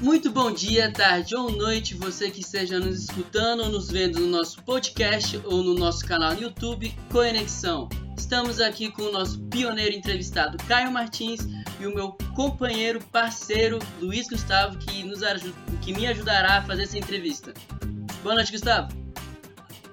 Muito bom dia, tarde ou noite, você que esteja nos escutando ou nos vendo no nosso podcast ou no nosso canal no YouTube Conexão. Estamos aqui com o nosso pioneiro entrevistado Caio Martins e o meu companheiro, parceiro Luiz Gustavo, que, nos que me ajudará a fazer essa entrevista. Boa noite, Gustavo.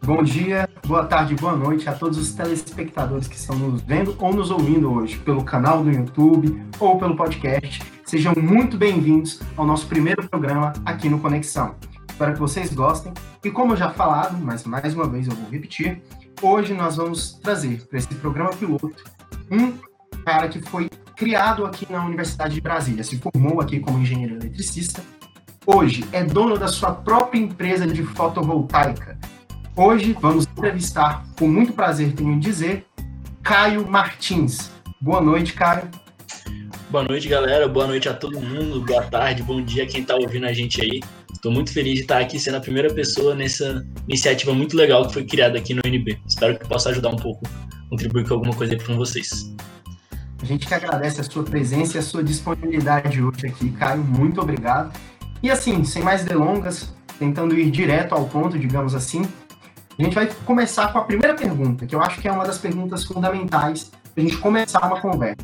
Bom dia, boa tarde, boa noite a todos os telespectadores que estão nos vendo ou nos ouvindo hoje pelo canal do YouTube ou pelo podcast. Sejam muito bem-vindos ao nosso primeiro programa aqui no Conexão. Espero que vocês gostem. E como já falado, mas mais uma vez eu vou repetir, hoje nós vamos trazer para esse programa piloto um cara que foi criado aqui na Universidade de Brasília, se formou aqui como engenheiro eletricista. Hoje é dono da sua própria empresa de fotovoltaica, Hoje vamos entrevistar, com muito prazer tenho dizer, Caio Martins. Boa noite, Caio. Boa noite, galera. Boa noite a todo mundo. Boa tarde, bom dia quem está ouvindo a gente aí. Estou muito feliz de estar aqui sendo a primeira pessoa nessa iniciativa muito legal que foi criada aqui no UNB. Espero que possa ajudar um pouco, contribuir com alguma coisa aí com vocês. A gente que agradece a sua presença e a sua disponibilidade hoje aqui, Caio. Muito obrigado. E assim, sem mais delongas, tentando ir direto ao ponto, digamos assim, a gente vai começar com a primeira pergunta, que eu acho que é uma das perguntas fundamentais para a gente começar uma conversa.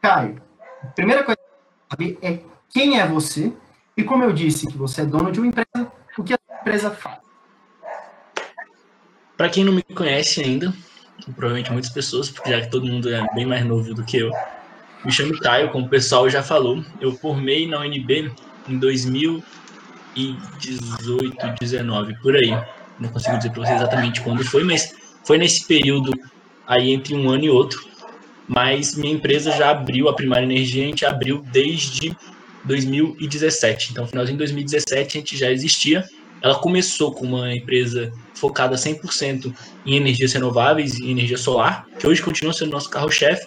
Caio, a primeira coisa que saber é quem é você e como eu disse que você é dono de uma empresa, o que a empresa faz? Para quem não me conhece ainda, provavelmente muitas pessoas, porque já que todo mundo é bem mais novo do que eu, me chamo Caio, como o pessoal já falou. Eu formei na UNB em 2018, 19, por aí não consigo dizer para você exatamente quando foi, mas foi nesse período aí entre um ano e outro. Mas minha empresa já abriu, a Primária Energia, a gente abriu desde 2017. Então, finalzinho de 2017 a gente já existia. Ela começou com uma empresa focada 100% em energias renováveis e energia solar, que hoje continua sendo nosso carro-chefe,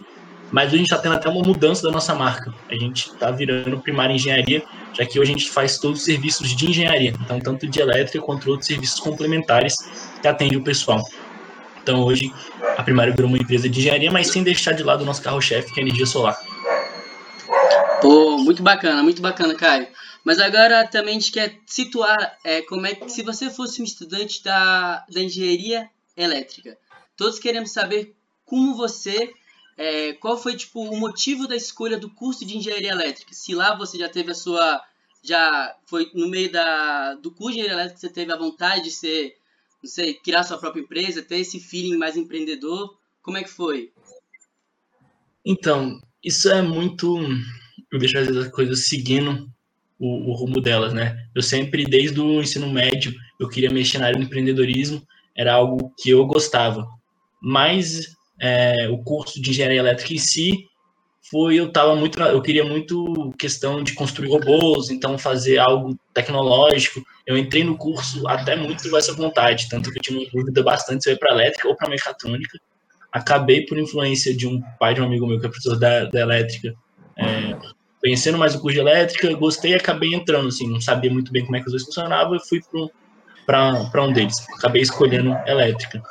mas a gente está tendo até uma mudança da nossa marca. A gente está virando primária engenharia, já que hoje a gente faz todos os serviços de engenharia, então tanto de elétrica quanto outros serviços complementares que atendem o pessoal. Então hoje a primária virou uma empresa de engenharia, mas sem deixar de lado o nosso carro-chefe, que é a energia solar. Pô, muito bacana, muito bacana, Caio. Mas agora também a gente quer situar é, como é que se você fosse um estudante da, da engenharia elétrica, todos queremos saber como você é, qual foi tipo o motivo da escolha do curso de engenharia elétrica? Se lá você já teve a sua já foi no meio da do curso de engenharia elétrica você teve a vontade de ser, não sei, criar sua própria empresa, ter esse feeling mais empreendedor, como é que foi? Então, isso é muito eu deixo as coisas seguindo o, o, rumo delas, né? Eu sempre, desde o ensino médio, eu queria mexer na área do empreendedorismo, era algo que eu gostava. Mas é, o curso de engenharia elétrica em si foi eu tava muito eu queria muito questão de construir robôs então fazer algo tecnológico. Eu entrei no curso até muito com essa vontade tanto que eu tinha uma dúvida bastante se eu ia para elétrica ou para mecatrônica. Acabei por influência de um pai de um amigo meu que é professor da, da elétrica é, conhecendo mais o curso de elétrica gostei acabei entrando assim não sabia muito bem como é que os dois funcionavam e fui para um deles. Acabei escolhendo elétrica.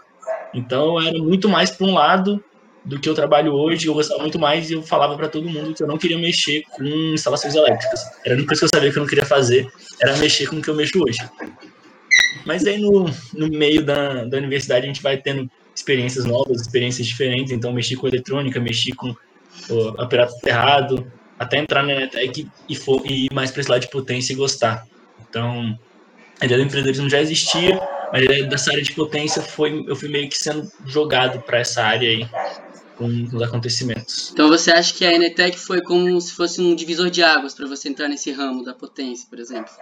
Então era muito mais para um lado do que eu trabalho hoje, eu gostava muito mais e eu falava para todo mundo que eu não queria mexer com instalações elétricas. Era a única coisa que eu sabia que eu não queria fazer, era mexer com o que eu mexo hoje. Mas aí no, no meio da, da universidade a gente vai tendo experiências novas, experiências diferentes, então mexi com eletrônica, mexi com o aparato cerrado, até entrar na Netec e, e ir mais para esse lado de potência e gostar. Então, a ideia do empreendedorismo já existia, mas dessa área de potência foi, eu fui meio que sendo jogado para essa área aí com, os acontecimentos. Então você acha que a Enetec foi como se fosse um divisor de águas para você entrar nesse ramo da potência, por exemplo?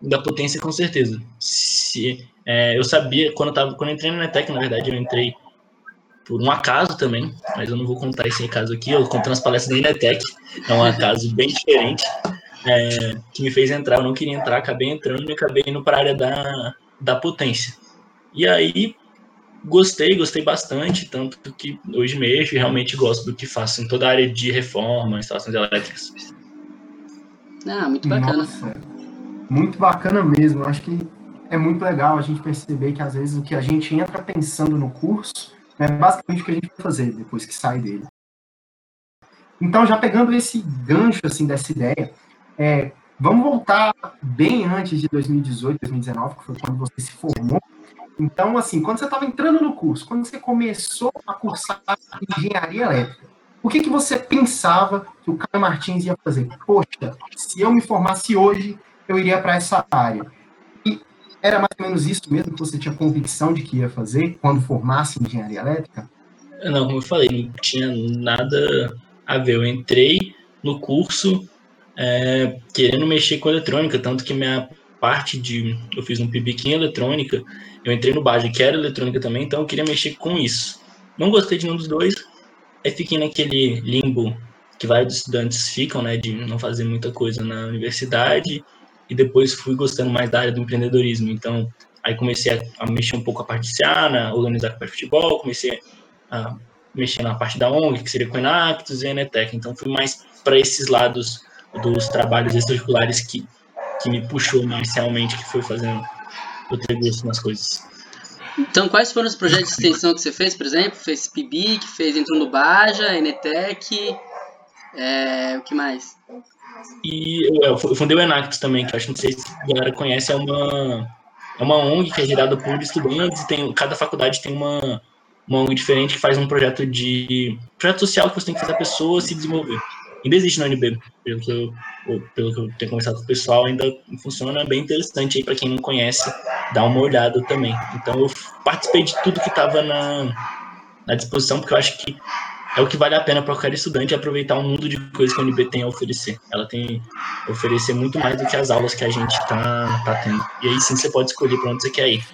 Da potência, com certeza. Se, é, eu sabia, quando eu, tava, quando eu entrei na Enetec, na verdade, eu entrei por um acaso também, mas eu não vou contar esse caso aqui, eu conto nas palestras da Enetec, é um acaso bem diferente, é, que me fez entrar, eu não queria entrar, acabei entrando e acabei indo para a área da, da potência. E aí gostei, gostei bastante, tanto que hoje mexo e realmente gosto do que faço em toda a área de reforma, instalações elétricas. Ah, muito bacana. Nossa, muito bacana mesmo. Acho que é muito legal a gente perceber que às vezes o que a gente entra pensando no curso é basicamente o que a gente vai fazer depois que sai dele. Então, já pegando esse gancho assim dessa ideia, é, vamos voltar bem antes de 2018, 2019, que foi quando você se formou. Então, assim, quando você estava entrando no curso, quando você começou a cursar engenharia elétrica, o que, que você pensava que o Caio Martins ia fazer? Poxa, se eu me formasse hoje, eu iria para essa área. E era mais ou menos isso mesmo que você tinha convicção de que ia fazer quando formasse em engenharia elétrica? Não, como eu falei, não tinha nada a ver. Eu entrei no curso é, querendo mexer com eletrônica, tanto que minha parte de. Eu fiz um PIBIC em eletrônica, eu entrei no Baja, que era eletrônica também, então eu queria mexer com isso. Não gostei de nenhum dos dois, aí fiquei naquele limbo que vários estudantes ficam, né, de não fazer muita coisa na universidade, e depois fui gostando mais da área do empreendedorismo. Então, aí comecei a, a mexer um pouco a parte de Ciana, organizar de futebol, comecei a mexer na parte da ONG, que seria com Enactus e Enetec. Então, fui mais para esses lados dos trabalhos extracurriculares que, que me puxou mais realmente, que foi fazendo o gosto nas coisas. Então, quais foram os projetos de extensão que você fez, por exemplo? Fez PIBIC, fez Entrou no Baja, Enetec, é, o que mais? E eu, eu fundei o Enactus também, que acho que não sei se a galera conhece, é uma, é uma ONG que é gerada por estudantes e tem, cada faculdade tem uma, uma ONG diferente que faz um projeto de projeto social que você tem que fazer a pessoa se desenvolver ainda existe no UNB, pelo que eu, pelo que eu tenho conversado com o pessoal, ainda funciona bem interessante aí para quem não conhece, dá uma olhada também. Então eu participei de tudo que estava na, na disposição, porque eu acho que é o que vale a pena para qualquer estudante aproveitar um mundo de coisas que a UNB tem a oferecer. Ela tem a oferecer muito mais do que as aulas que a gente está tá tendo. E aí sim você pode escolher para onde você quer ir.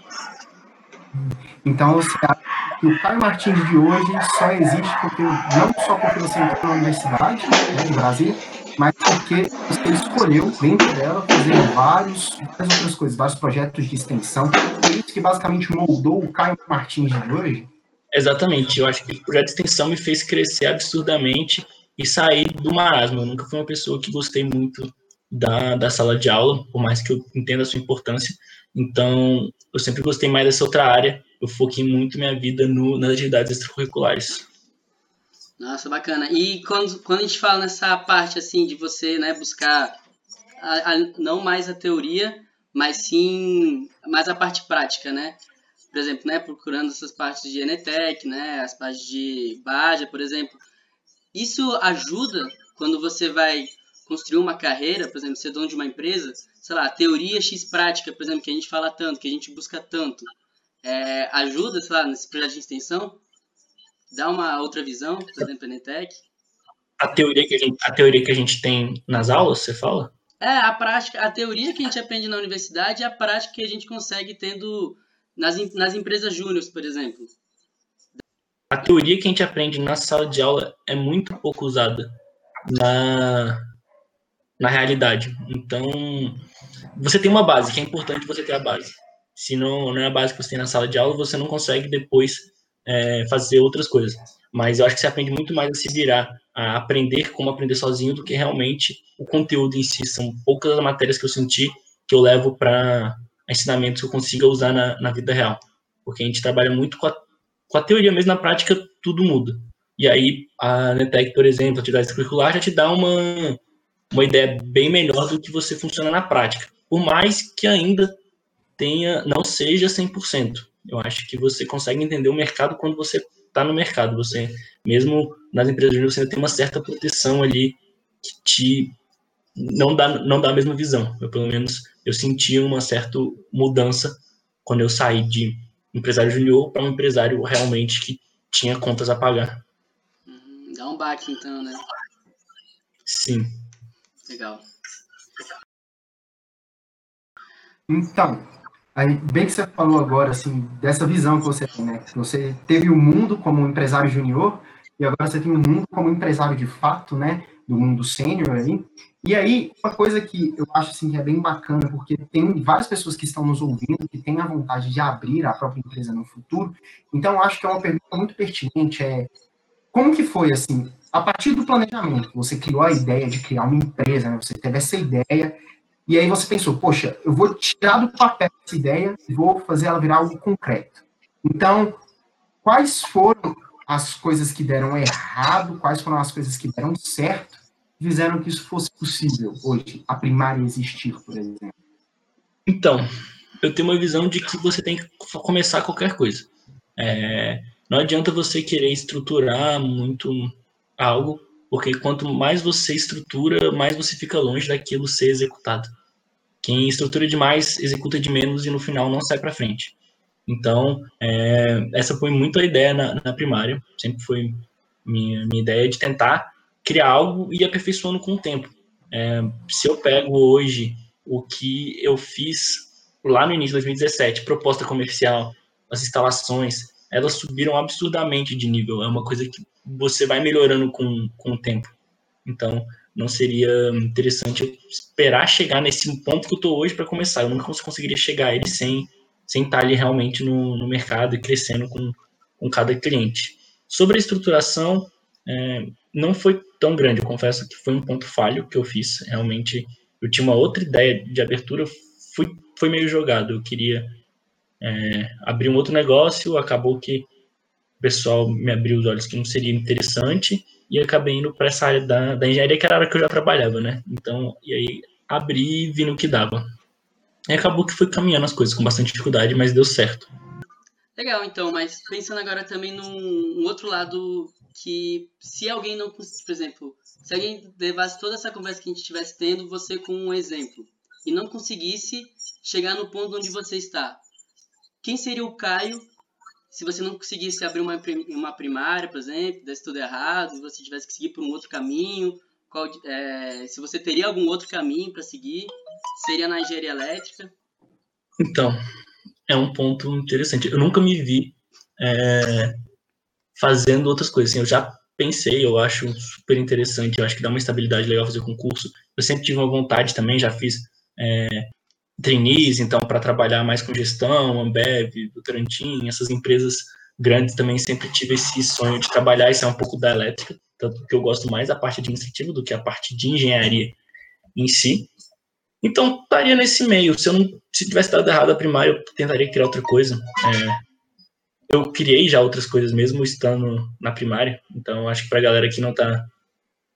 Então você acha que o Caio Martins de hoje só existe porque não só porque você entrou na universidade né, no Brasil, mas porque você escolheu dentro dela fazer vários, várias outras coisas, vários projetos de extensão. É isso que basicamente moldou o Caio Martins de hoje? Exatamente. Eu acho que o projeto de extensão me fez crescer absurdamente e sair do marasmo. Eu nunca fui uma pessoa que gostei muito da, da sala de aula, por mais que eu entenda a sua importância. Então, eu sempre gostei mais dessa outra área. Eu foquei muito minha vida no, nas atividades extracurriculares. Nossa, bacana. E quando, quando a gente fala nessa parte assim de você né, buscar a, a, não mais a teoria, mas sim mais a parte prática, né? Por exemplo, né, procurando essas partes de Enetec, né, as partes de Baja, por exemplo. Isso ajuda quando você vai construir uma carreira, por exemplo, ser dono de uma empresa, sei lá, teoria X prática, por exemplo, que a gente fala tanto, que a gente busca tanto, é, ajuda, sei lá, nesse projeto de extensão? Dá uma outra visão, por exemplo, a Netec? A teoria, que a, gente, a teoria que a gente tem nas aulas, você fala? É, a prática, a teoria que a gente aprende na universidade e a prática que a gente consegue tendo nas, nas empresas júniores, por exemplo. A teoria que a gente aprende na sala de aula é muito pouco usada na, na realidade. Então, você tem uma base, que é importante você ter a base. Se não, não é a base que você tem na sala de aula, você não consegue depois é, fazer outras coisas. Mas eu acho que você aprende muito mais a se virar, a aprender como aprender sozinho, do que realmente o conteúdo em si. São poucas as matérias que eu senti que eu levo para ensinamentos que eu consiga usar na, na vida real. Porque a gente trabalha muito com a, com a teoria, mas na prática tudo muda. E aí, a NETEC, por exemplo, a atividade curricular já te dá uma, uma ideia bem melhor do que você funciona na prática. Por mais que ainda tenha, não seja 100%. Eu acho que você consegue entender o mercado quando você está no mercado. Você, mesmo nas empresas, você tem uma certa proteção ali que te não dá, não dá a mesma visão. Eu, pelo menos, eu senti uma certa mudança quando eu saí de empresário junior para um empresário realmente que tinha contas a pagar. Uhum, dá um baque, então, né? Sim. Legal. Então, aí, bem que você falou agora, assim, dessa visão que você tem, né? Você teve o mundo como empresário júnior e agora você tem o mundo como empresário de fato, né? Do mundo sênior aí. E aí, uma coisa que eu acho assim, que é bem bacana, porque tem várias pessoas que estão nos ouvindo que têm a vontade de abrir a própria empresa no futuro. Então, acho que é uma pergunta muito pertinente. É como que foi assim? A partir do planejamento, você criou a ideia de criar uma empresa, né? você teve essa ideia, e aí você pensou, poxa, eu vou tirar do papel essa ideia e vou fazer ela virar algo concreto. Então, quais foram as coisas que deram errado, quais foram as coisas que deram certo, fizeram que isso fosse possível hoje, a primária existir, por exemplo? Então, eu tenho uma visão de que você tem que começar qualquer coisa. É, não adianta você querer estruturar muito algo, porque quanto mais você estrutura, mais você fica longe daquilo ser executado. Quem estrutura demais executa de menos e no final não sai para frente. Então, é, essa foi muito a ideia na, na, primária, sempre foi minha, minha ideia de tentar criar algo e aperfeiçoando com o tempo. É, se eu pego hoje o que eu fiz lá no início de 2017, proposta comercial, as instalações, elas subiram absurdamente de nível. É uma coisa que você vai melhorando com, com o tempo. Então, não seria interessante esperar chegar nesse ponto que eu estou hoje para começar. Eu nunca conseguiria chegar a ele sem, sem estar ali realmente no, no mercado e crescendo com, com cada cliente. Sobre a estruturação, é, não foi tão grande. Eu confesso que foi um ponto falho que eu fiz. Realmente, eu tinha uma outra ideia de abertura, fui, foi meio jogado. Eu queria é, abrir um outro negócio, acabou que o pessoal me abriu os olhos que não seria interessante e acabei indo para essa área da, da engenharia, que era a área que eu já trabalhava, né? Então, e aí abri e vi no que dava. E acabou que foi caminhando as coisas com bastante dificuldade, mas deu certo. Legal, então, mas pensando agora também num outro lado que se alguém não, por exemplo, se alguém levasse toda essa conversa que a gente estivesse tendo, você com um exemplo, e não conseguisse chegar no ponto onde você está, quem seria o Caio se você não conseguisse abrir uma, uma primária, por exemplo, desse tudo errado, se você tivesse que seguir por um outro caminho, qual, é, se você teria algum outro caminho para seguir, seria na engenharia elétrica? Então, é um ponto interessante. Eu nunca me vi é, fazendo outras coisas. Assim, eu já pensei, eu acho super interessante, eu acho que dá uma estabilidade legal fazer concurso. Eu sempre tive uma vontade também, já fiz é, trainees, então, para trabalhar mais com gestão, Ambev, Votorantim, essas empresas grandes também sempre tive esse sonho de trabalhar, isso é um pouco da elétrica, tanto que eu gosto mais da parte administrativa do que a parte de engenharia em si. Então, estaria nesse meio. Se eu não se tivesse dado errado a primária, eu tentaria criar outra coisa. É, eu criei já outras coisas mesmo estando na primária. Então, acho que para a galera que não tá.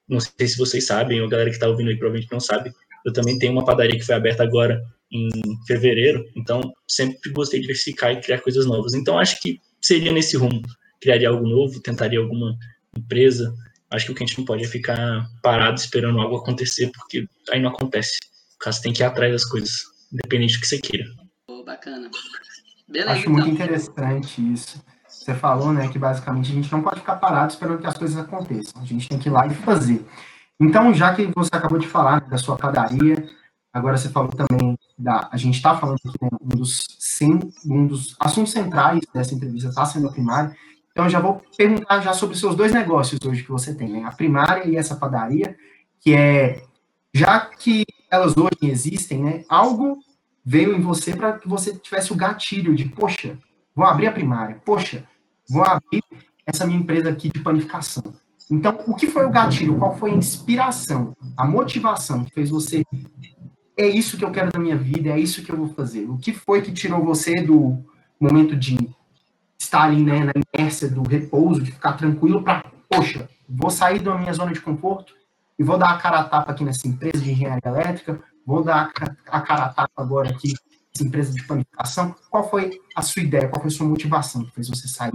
Não sei se vocês sabem, ou a galera que está ouvindo aí provavelmente não sabe. Eu também tenho uma padaria que foi aberta agora em fevereiro. Então, sempre gostei de diversificar e criar coisas novas. Então, acho que seria nesse rumo. Criaria algo novo, tentaria alguma empresa. Acho que o que a gente não pode é ficar parado esperando algo acontecer, porque aí não acontece. O caso tem que ir atrás das coisas, independente do que você queira. Oh, bacana. Beleza, Acho então. muito interessante isso. Você falou, né, que basicamente a gente não pode ficar parado esperando que as coisas aconteçam. A gente tem que ir lá e fazer. Então, já que você acabou de falar da sua padaria, agora você falou também da. A gente está falando né, um, dos, um dos assuntos centrais dessa entrevista está sendo a primária. Então, eu já vou perguntar já sobre os seus dois negócios hoje que você tem, né? A primária e essa padaria, que é, já que elas hoje existem, né? Algo veio em você para que você tivesse o gatilho de, poxa, vou abrir a primária, poxa, vou abrir essa minha empresa aqui de panificação. Então, o que foi o gatilho? Qual foi a inspiração, a motivação que fez você é isso que eu quero da minha vida, é isso que eu vou fazer? O que foi que tirou você do momento de estar ali né, na inércia do repouso, de ficar tranquilo, para, poxa, vou sair da minha zona de conforto e vou dar a cara a tapa aqui nessa empresa de engenharia elétrica, Vou dar a cara a tapa agora aqui, essa empresa de panificação. Qual foi a sua ideia? Qual foi a sua motivação que fez você sair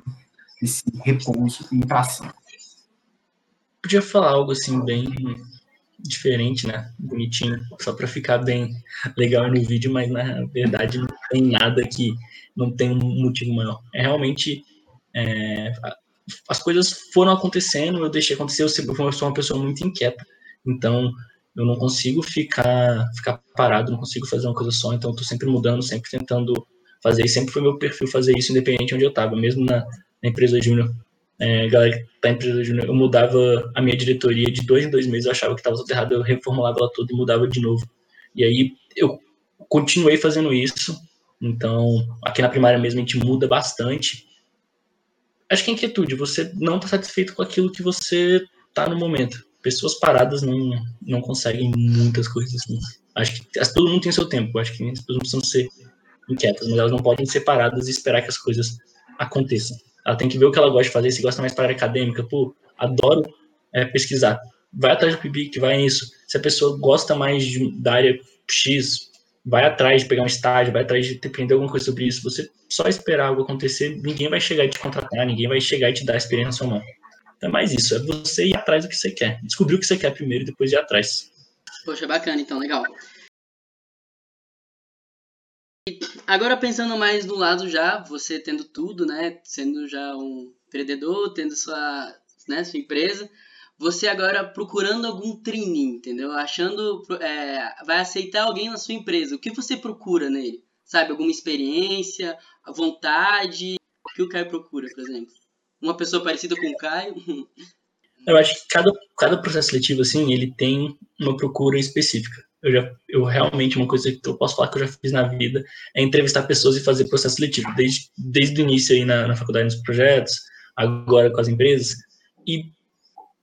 desse repouso e ir para cima? Podia falar algo assim bem diferente, né? Bonitinho, só para ficar bem legal no vídeo, mas na verdade não tem nada que não tem um motivo maior. É realmente é, as coisas foram acontecendo, eu deixei acontecer, eu fui uma pessoa muito inquieta. Então, eu não consigo ficar, ficar parado, não consigo fazer uma coisa só, então eu tô sempre mudando, sempre tentando fazer, e sempre foi meu perfil fazer isso, independente de onde eu tava, mesmo na, na empresa júnior. É, galera que tá júnior, eu mudava a minha diretoria de dois em dois meses, eu achava que estava tudo errado, eu reformulava ela toda e mudava de novo. E aí eu continuei fazendo isso, então aqui na primária mesmo a gente muda bastante. Acho que é inquietude, você não tá satisfeito com aquilo que você tá no momento pessoas paradas não, não conseguem muitas coisas. Assim. Acho que todo mundo tem seu tempo. Acho que as pessoas precisam ser inquietas, mas elas não podem ser paradas e esperar que as coisas aconteçam. Ela tem que ver o que ela gosta de fazer. Se gosta mais para a área acadêmica, pô, adoro é, pesquisar. vai atrás do PIBIC, vai nisso. Se a pessoa gosta mais de, da área X, vai atrás de pegar um estágio, vai atrás de aprender alguma coisa sobre isso. Você só esperar algo acontecer, ninguém vai chegar e te contratar, ninguém vai chegar e te dar a experiência na sua mão. Então é mais isso, é você ir atrás do que você quer. Descobrir o que você quer primeiro e depois ir atrás. Poxa, bacana, então, legal. Agora pensando mais do lado já, você tendo tudo, né? Sendo já um empreendedor, tendo sua, né, sua empresa, você agora procurando algum trainee, entendeu? Achando, é, vai aceitar alguém na sua empresa. O que você procura nele? Sabe, alguma experiência, vontade? O que o Caio procura, por exemplo? Uma pessoa parecida com o Caio? Eu acho que cada, cada processo seletivo, assim, ele tem uma procura específica. Eu, já, eu realmente, uma coisa que eu posso falar que eu já fiz na vida é entrevistar pessoas e fazer processo seletivo, desde, desde o início aí na, na faculdade, nos projetos, agora com as empresas. E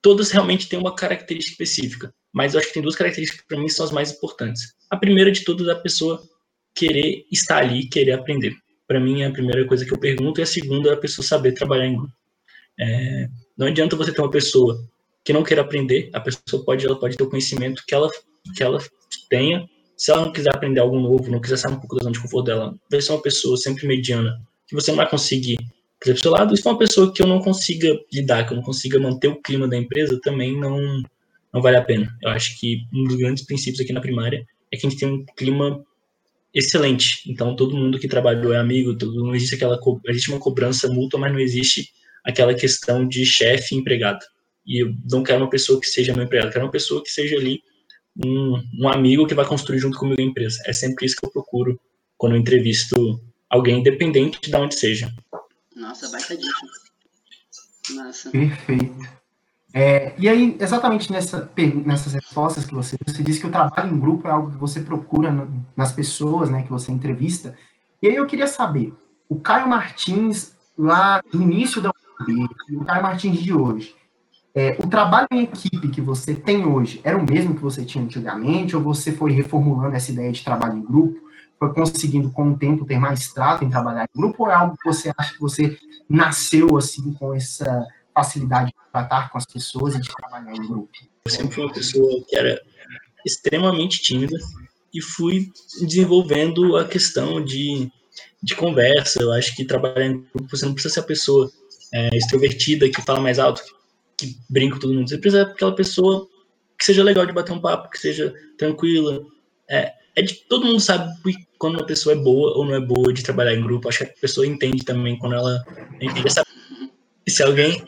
todas realmente têm uma característica específica, mas eu acho que tem duas características que para mim são as mais importantes. A primeira de todas é a pessoa querer estar ali, querer aprender. Para mim, é a primeira coisa que eu pergunto, e a segunda é a pessoa saber trabalhar em grupo. É, não adianta você ter uma pessoa que não queira aprender, a pessoa pode, ela pode ter o conhecimento que ela, que ela tenha. Se ela não quiser aprender algo novo, não quiser sair um pouco da zona de conforto dela, vai ser uma pessoa sempre mediana, que você não vai conseguir por exemplo, seu lado, isso é uma pessoa que eu não consiga lidar, que eu não consiga manter o clima da empresa, também não, não vale a pena. Eu acho que um dos grandes princípios aqui na primária é que a gente tem um clima excelente. Então, todo mundo que trabalhou é amigo, todo, não existe aquela existe uma cobrança mútua, mas não existe aquela questão de chefe e empregado. E eu não quero uma pessoa que seja meu empregado, quero uma pessoa que seja ali um, um amigo que vai construir junto comigo a empresa. É sempre isso que eu procuro quando eu entrevisto alguém, independente de onde seja. Nossa, baita dica. Massa. Perfeito. É, e aí, exatamente nessa, nessas respostas que você, você disse que o trabalho em grupo é algo que você procura nas pessoas, né, que você entrevista. E aí eu queria saber, o Caio Martins, lá no início da UB, o Caio Martins de hoje, é, o trabalho em equipe que você tem hoje era o mesmo que você tinha antigamente, ou você foi reformulando essa ideia de trabalho em grupo? foi conseguindo com o tempo ter mais trato em trabalhar em grupo ou é algo que você acha que você nasceu assim com essa facilidade de tratar com as pessoas e de trabalhar em grupo? Eu sempre fui uma pessoa que era extremamente tímida e fui desenvolvendo a questão de, de conversa. Eu acho que trabalhar em grupo você não precisa ser a pessoa é, extrovertida que fala mais alto, que, brinca com todo mundo. Você precisa ser aquela pessoa que seja legal de bater um papo, que seja tranquila. É, é de todo mundo sabe quando uma pessoa é boa ou não é boa de trabalhar em grupo. Acho que a pessoa entende também quando ela entende essa. Se alguém,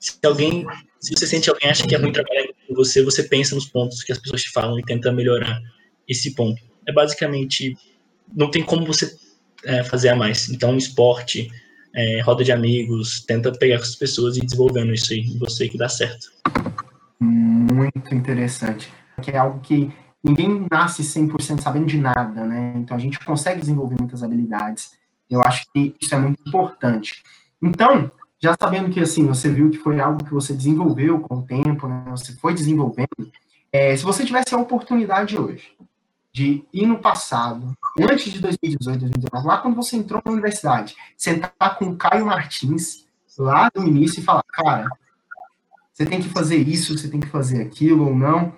se alguém, se você sente alguém acha que é ruim trabalhar com você, você pensa nos pontos que as pessoas te falam e tenta melhorar esse ponto. É basicamente não tem como você é, fazer a mais. Então, esporte, é, roda de amigos, tenta pegar com as pessoas e desenvolvendo isso aí, você que dá certo. Muito interessante. Que é algo que ninguém nasce 100% sabendo de nada, né? Então a gente consegue desenvolver muitas habilidades. Eu acho que isso é muito importante. Então, já sabendo que assim, você viu que foi algo que você desenvolveu com o tempo, né? Você foi desenvolvendo. É, se você tivesse a oportunidade hoje de ir no passado, antes de 2018, 2019, lá quando você entrou na universidade, sentar com o Caio Martins lá no início e falar, cara, você tem que fazer isso, você tem que fazer aquilo ou não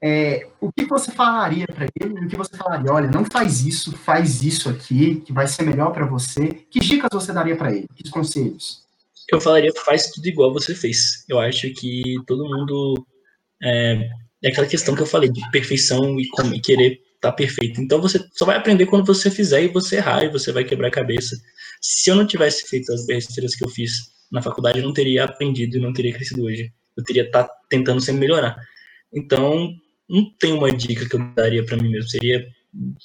é, o que você falaria para ele? O que você falaria? Olha, não faz isso, faz isso aqui, que vai ser melhor para você. Que dicas você daria para ele? Que conselhos? Eu falaria, faz tudo igual você fez. Eu acho que todo mundo é, é aquela questão que eu falei de perfeição e, como, e querer tá perfeito. Então você só vai aprender quando você fizer e você errar e você vai quebrar a cabeça. Se eu não tivesse feito as besteiras que eu fiz na faculdade, eu não teria aprendido e não teria crescido hoje. Eu teria estar tá tentando sempre melhorar. Então, não tem uma dica que eu daria para mim mesmo. Seria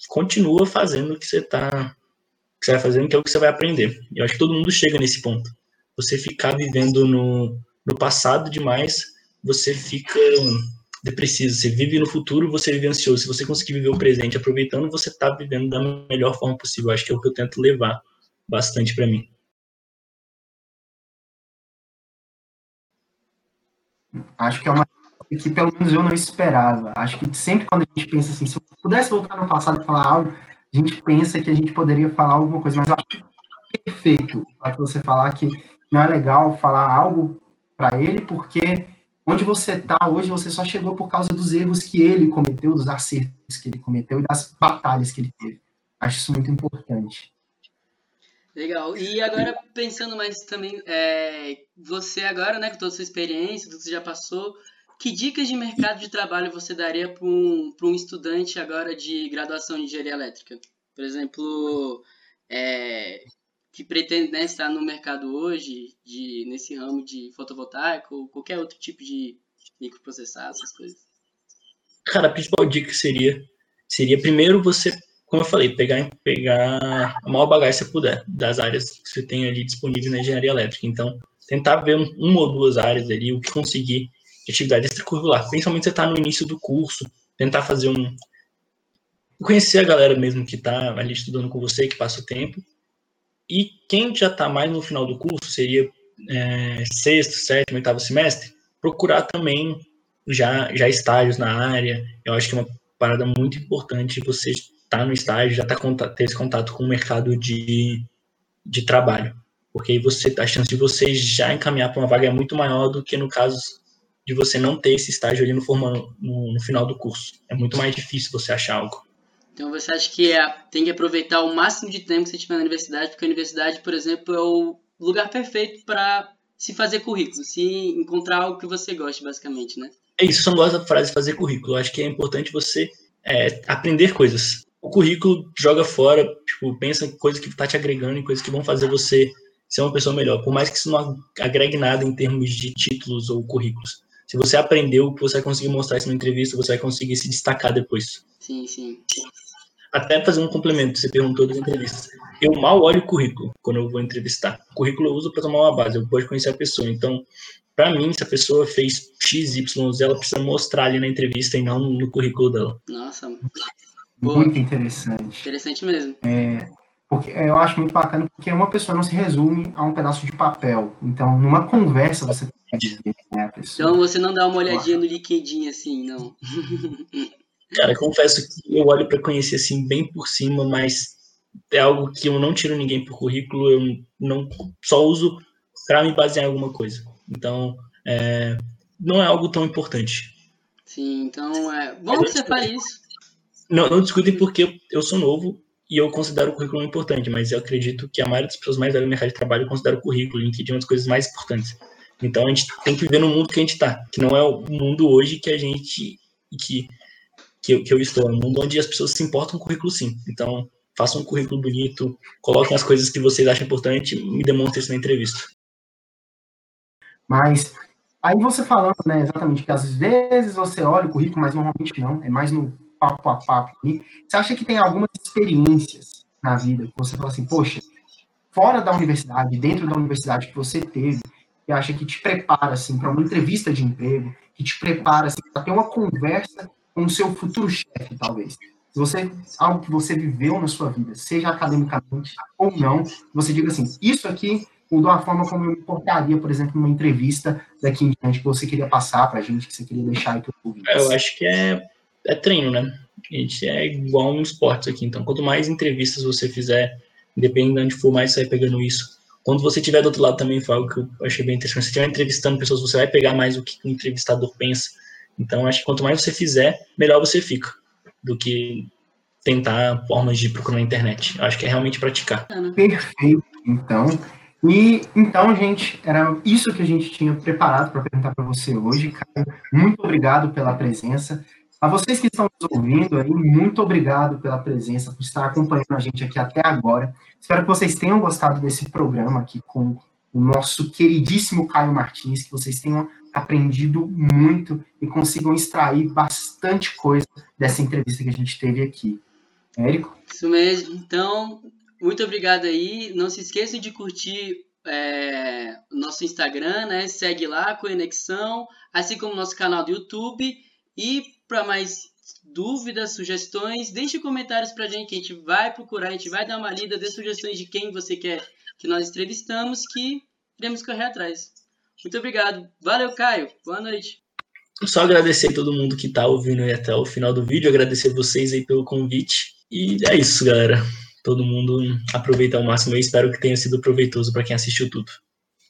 continua fazendo o que você tá que você vai fazendo, que é o que você vai aprender. Eu acho que todo mundo chega nesse ponto. Você ficar vivendo no, no passado demais, você fica depressivo. Você vive no futuro, você vive ansioso. Se você conseguir viver o presente aproveitando, você está vivendo da melhor forma possível. Acho que é o que eu tento levar bastante para mim. Acho que é uma que pelo menos eu não esperava. Acho que sempre quando a gente pensa assim, se eu pudesse voltar no passado e falar algo, a gente pensa que a gente poderia falar alguma coisa, mas acho perfeito para você falar que não é legal falar algo para ele, porque Onde você está hoje, você só chegou por causa dos erros que ele cometeu, dos acertos que ele cometeu e das batalhas que ele teve. Acho isso muito importante. Legal. E agora, pensando mais também, é, você agora, né, com toda a sua experiência, tudo que você já passou, que dicas de mercado de trabalho você daria para um, um estudante agora de graduação em engenharia elétrica? Por exemplo, é, que pretende né, estar no mercado hoje, de, nesse ramo de fotovoltaico ou qualquer outro tipo de microprocessado, essas coisas? Cara, a principal dica seria, seria primeiro você, como eu falei, pegar, pegar a maior bagagem que você puder das áreas que você tem ali disponível na engenharia elétrica. Então, tentar ver uma ou duas áreas ali, o que conseguir de atividade extracurricular. Principalmente você está no início do curso, tentar fazer um... Conhecer a galera mesmo que está ali estudando com você, que passa o tempo, e quem já está mais no final do curso, seria é, sexto, sétimo, oitavo semestre, procurar também já, já estágios na área. Eu acho que é uma parada muito importante você estar tá no estágio, já tá, ter esse contato com o mercado de, de trabalho. Porque aí você, a chance de você já encaminhar para uma vaga é muito maior do que no caso de você não ter esse estágio ali no, no, no final do curso. É muito mais difícil você achar algo. Então você acha que é, tem que aproveitar o máximo de tempo que você tiver na universidade, porque a universidade, por exemplo, é o lugar perfeito para se fazer currículo, se encontrar algo que você goste, basicamente, né? É isso, eu só gosto da frase fazer currículo. Eu acho que é importante você é, aprender coisas. O currículo joga fora, tipo, pensa em coisas que tá te agregando, em coisas que vão fazer você ser uma pessoa melhor. Por mais que isso não agregue nada em termos de títulos ou currículos. Se você aprendeu, você vai conseguir mostrar isso na entrevista, você vai conseguir se destacar depois. Sim, sim. Até fazer um complemento, você perguntou das entrevistas. Eu mal olho o currículo quando eu vou entrevistar. O currículo eu uso para tomar uma base, eu posso conhecer a pessoa. Então, para mim, se a pessoa fez X, Y, Z, ela precisa mostrar ali na entrevista e não no currículo dela. Nossa. Muito interessante. Interessante mesmo. É, porque eu acho muito bacana porque uma pessoa não se resume a um pedaço de papel. Então, numa conversa você tem que dizer né, a pessoa. Então você não dá uma olhadinha no LinkedIn assim, não. Cara, confesso que eu olho para conhecer assim bem por cima, mas é algo que eu não tiro ninguém por currículo, eu não só uso para me basear em alguma coisa. Então, é, não é algo tão importante. Sim, então é bom que você fale isso. Não, não discutem porque eu sou novo e eu considero o currículo importante, mas eu acredito que a maioria das pessoas mais velhas no mercado de trabalho considera o currículo, LinkedIn uma das coisas mais importantes. Então a gente tem que viver no mundo que a gente está, que não é o mundo hoje que a gente que que eu, que eu estou, é um mundo onde as pessoas se importam com o currículo sim. Então, façam um currículo bonito, coloquem as coisas que vocês acham importante me demonstrem isso na entrevista. Mas aí você falando, né, exatamente que às vezes você olha o currículo, mas normalmente não, é mais no papo a papo. Você acha que tem algumas experiências na vida que você fala assim, poxa, fora da universidade, dentro da universidade que você teve, que acha que te prepara assim para uma entrevista de emprego, que te prepara assim, para ter uma conversa com o seu futuro chefe, talvez. Se você algo que você viveu na sua vida, seja academicamente ou não, você diga assim, isso aqui mudou a forma como eu me portaria, por exemplo, numa entrevista daqui em diante que você queria passar para a gente, que você queria deixar aqui ouvindo. É, eu acho que é, é treino, né? A gente é igual no esporte aqui. Então, quanto mais entrevistas você fizer, independente de onde for, mais você vai pegando isso. Quando você estiver do outro lado também foi algo que eu achei bem interessante. Se você estiver entrevistando pessoas, você vai pegar mais o que o entrevistador pensa então, acho que quanto mais você fizer, melhor você fica, do que tentar formas de procurar na internet. Eu acho que é realmente praticar. Perfeito, então. E então, gente, era isso que a gente tinha preparado para perguntar para você hoje, Caio. Muito obrigado pela presença. A vocês que estão nos ouvindo aí, muito obrigado pela presença, por estar acompanhando a gente aqui até agora. Espero que vocês tenham gostado desse programa aqui com o nosso queridíssimo Caio Martins, que vocês tenham aprendido muito e consigam extrair bastante coisa dessa entrevista que a gente teve aqui. Érico? Isso mesmo. Então, muito obrigado aí. Não se esqueçam de curtir é, nosso Instagram, né? Segue lá, Conexão, assim como nosso canal do YouTube. E para mais dúvidas, sugestões, deixe comentários para a gente que a gente vai procurar, a gente vai dar uma lida, dê sugestões de quem você quer que nós entrevistamos, que iremos correr atrás. Muito obrigado. Valeu, Caio. Boa noite. Só agradecer todo mundo que está ouvindo aí até o final do vídeo, agradecer vocês aí pelo convite. E é isso, galera. Todo mundo aproveita ao máximo e espero que tenha sido proveitoso para quem assistiu tudo.